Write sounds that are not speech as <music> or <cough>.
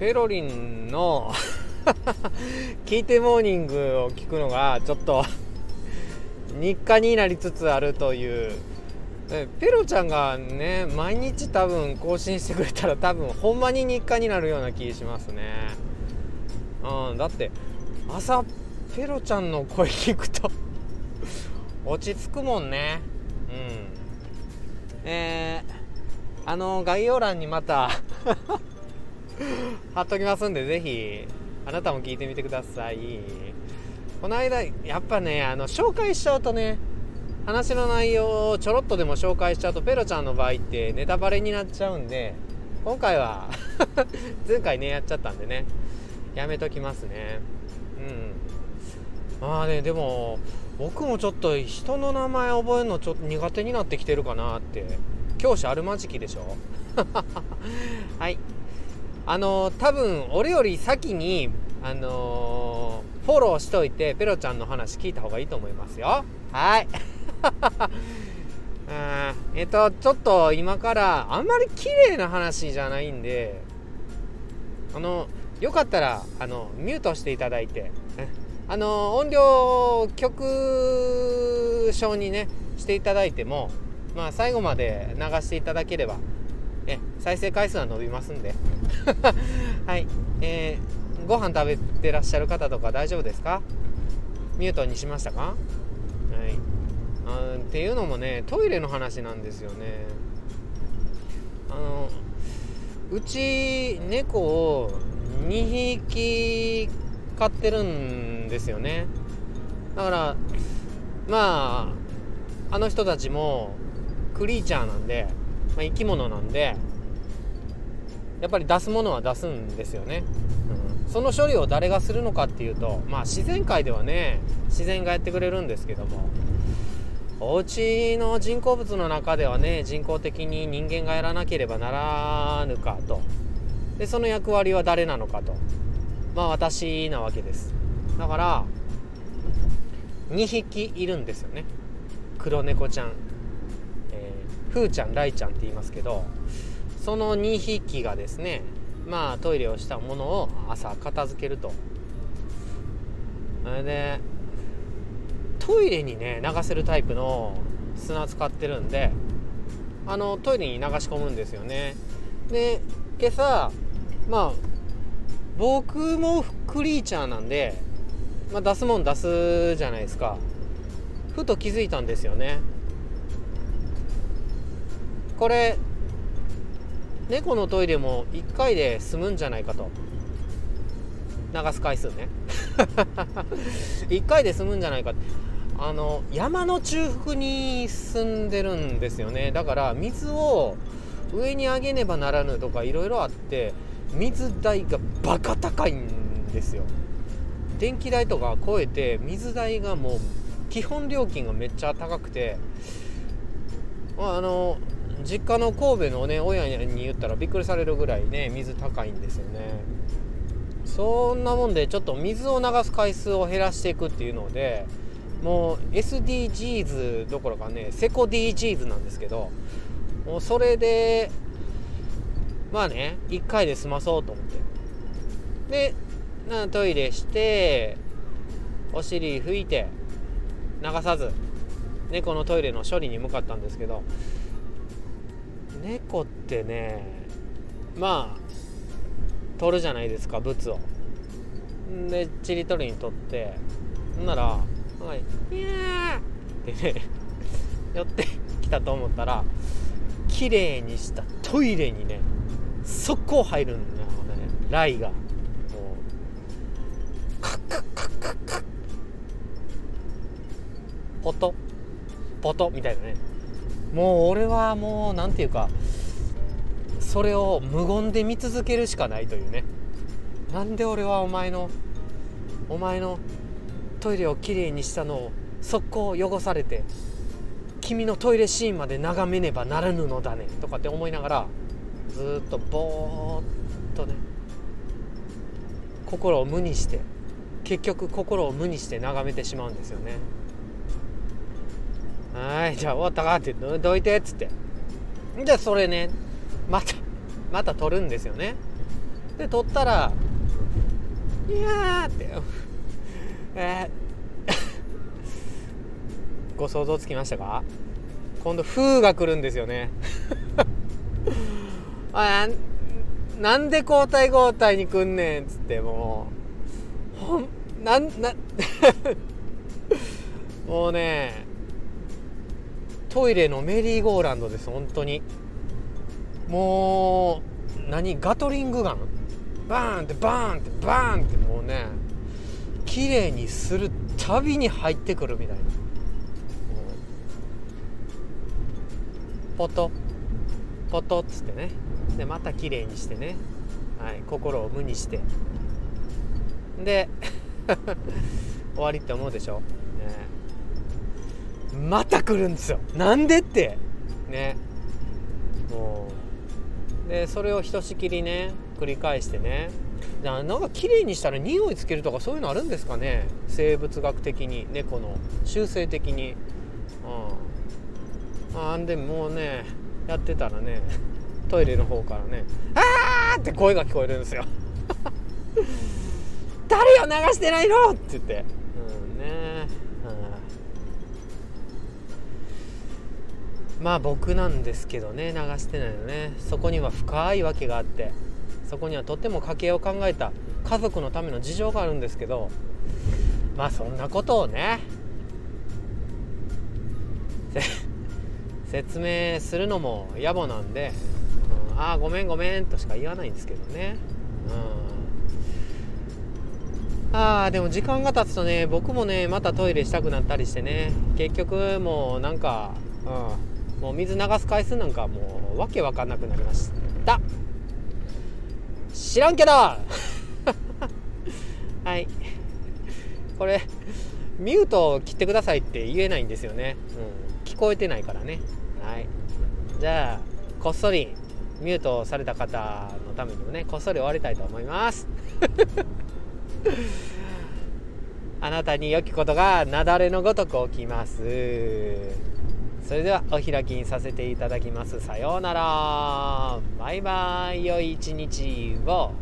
ペロリンの <laughs> 聞いてモーニングを聞くのがちょっと日課になりつつあるという。ペロちゃんがね毎日多分更新してくれたら多分ほんまに日課になるような気しますね。うんだって朝ペロちゃんの声聞くと落ち着くもんね。うん。えー、あの概要欄にまた <laughs> <laughs> 貼っときますんでぜひあなたも聞いてみてください。この間やっぱねあの紹介しちゃうとね話の内容をちょろっとでも紹介しちゃうとペロちゃんの場合ってネタバレになっちゃうんで今回は <laughs> 前回ねやっちゃったんでねやめときますね。うん。まあねでも僕もちょっと人の名前覚えるのちょっと苦手になってきてるかなって。教師あるまじきでしょ？<laughs> はい。あの多分俺より先にあのー、フォローしといてペロちゃんの話聞いた方がいいと思いますよ。はい。<laughs> えっとちょっと今からあんまり綺麗な話じゃないんであのよかったらあのミュートしていただいて <laughs> あの音量曲調にねしていただいてもまあ最後まで流していただければえ再生回数は伸びますんで。<laughs> はい。えー、ご飯食べてらっしゃる方とか大丈夫ですか？ミュートにしましたか？はい。あっていうのもねトイレの話なんですよね。あのうち猫を2匹飼ってるんですよね。だからまああの人たちもクリーチャーなんでまあ、生き物なんでやっぱり出すものは出すんですよね、うん、その処理を誰がするのかっていうとまあ自然界ではね自然がやってくれるんですけどもお家の人工物の中ではね人工的に人間がやらなければならぬかと。でその役割は誰なのかと。まあ私なわけです。だから2匹いるんですよね。黒猫ちゃん。ふーちゃんらいちゃんって言いますけどその2匹がですねまあトイレをしたものを朝片付けると。それでトイレにね流せるタイプの砂使ってるんであのトイレに流し込むんですよね。で今朝まあ僕もクリーチャーなんで、まあ、出すもん出すじゃないですか。ふと気づいたんですよね。これ猫のトイレも1回で済むんじゃないかと。流す回数ね。<laughs> 1回で済むんじゃないか。あの山の中腹に住んでるんですよね。だから水を上に上げねばならぬとかいろいろあって水代がバカ高いんですよ。電気代とか超えて水代がもう基本料金がめっちゃ高くて。あの実家の神戸のね親に言ったらびっくりされるぐらいね水高いんですよね。そんなもんでちょっと水を流す回数を減らしていくっていうのでもう SDGs どころかねセコ DGs なんですけどもうそれでまあね1回で済まそうと思って。でトイレしてお尻拭いて流さず猫のトイレの処理に向かったんですけど猫ってねまあ取るじゃないですか物を。でちり取りに取ってほんなら「はいいやってね <laughs> 寄ってきたと思ったら綺麗にしたトイレにね速攻入るんだよねライが。もうカッカッカッカッカッ。ポトポトみたいなね。もう俺はもう何て言うかそれを無言で見続けるしかないというねなんで俺はお前のお前のトイレをきれいにしたのを速攻汚されて君のトイレシーンまで眺めねばならぬのだねとかって思いながらずっとぼーっとね心を無にして結局心を無にして眺めてしまうんですよね。はいじゃあ終わったかってどいてっつって。じゃあそれねまたまた取るんですよね。で取ったらいやーってえー <laughs> ご想像つきましたか？今度風が来るんですよね。<laughs> あなんで交代交代に来んねんっつってもうほんなんな <laughs> もうねトイレのメリーゴーランドです本当に。もう何ガトリングガン？バーンってバーンってバーンってもうね綺麗にするたびに入ってくるみたいな。ポトポトっつってね。でまた綺麗にしてね、はい、心を無にして。で <laughs> 終わりって思うでしょ、ね、また来るんですよ。なんでって。ね。もう。でそれをひとしきりね繰り返してね。なんか綺麗にしたら匂いつけるとかそういうのあるんですかね。生物学的に。猫の習性的に。うん。あんでもうねやってたらねトイレの方からね「あー!」って声が聞こえるんですよ。<laughs> 誰を流してないのって言って、うんね、まあ僕なんですけどね流してないのね。そこには深いわけがあってそこにはとっても家計を考えた家族のための事情があるんですけどまあそんなことをね説明するのも野暮なんで、うん、ああごめんごめんとしか言わないんですけどね、うん、ああでも時間が経つとね僕もねまたトイレしたくなったりしてね結局もうなんか、うん、もう水流す回数なんかもうわけわかんなくなりました。知らんけど。<laughs> はい。これミュートを切ってくださいって言えないんですよね、うん、聞こえてないからね。はい。じゃあこっそりミュートされた方のためにもねこっそり終わりたいと思います。<laughs> あなたに良きことが雪崩のごとく起きます。それではお開きにさせていただきます。さようなら。バイバイ。良い一日を。